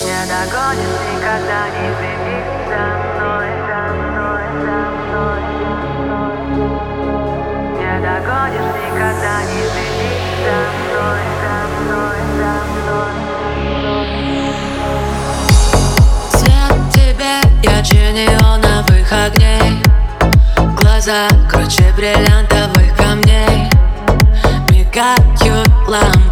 Не догонит никогда, не примись за мной, за мной, за мной, за догонишь никогда, не примись за мной, за мной, за мной. Цвет тебе ярче огней Глаза круче бриллиантовых камней. Мигают лампы.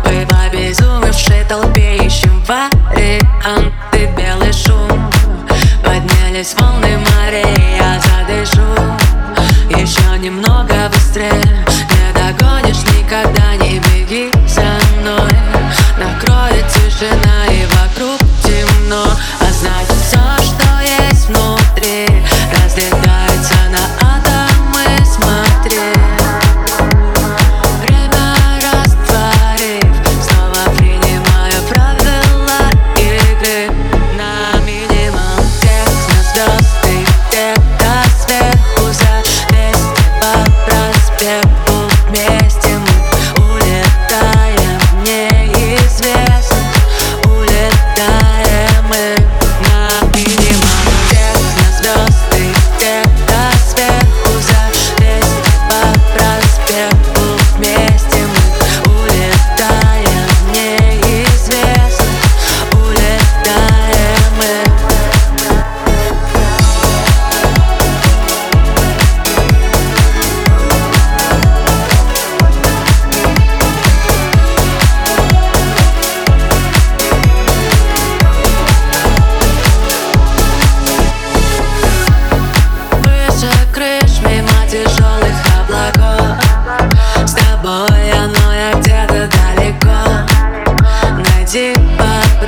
море я задышу. Еще немного быстрее. Не догонишь никогда.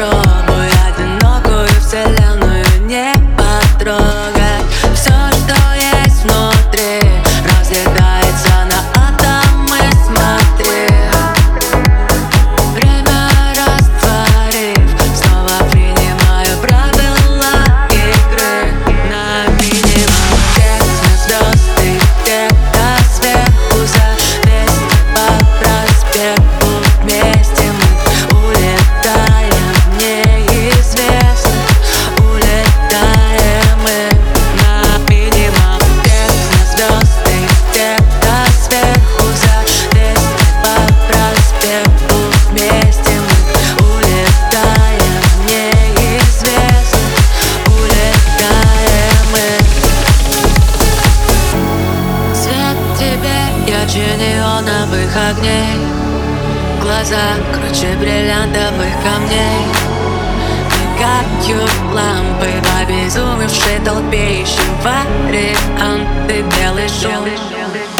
otro. Ярче неоновых огней Глаза круче бриллиантовых камней Ты как лампы в обезумевшей толпе Ищем варианты, белый делаешь,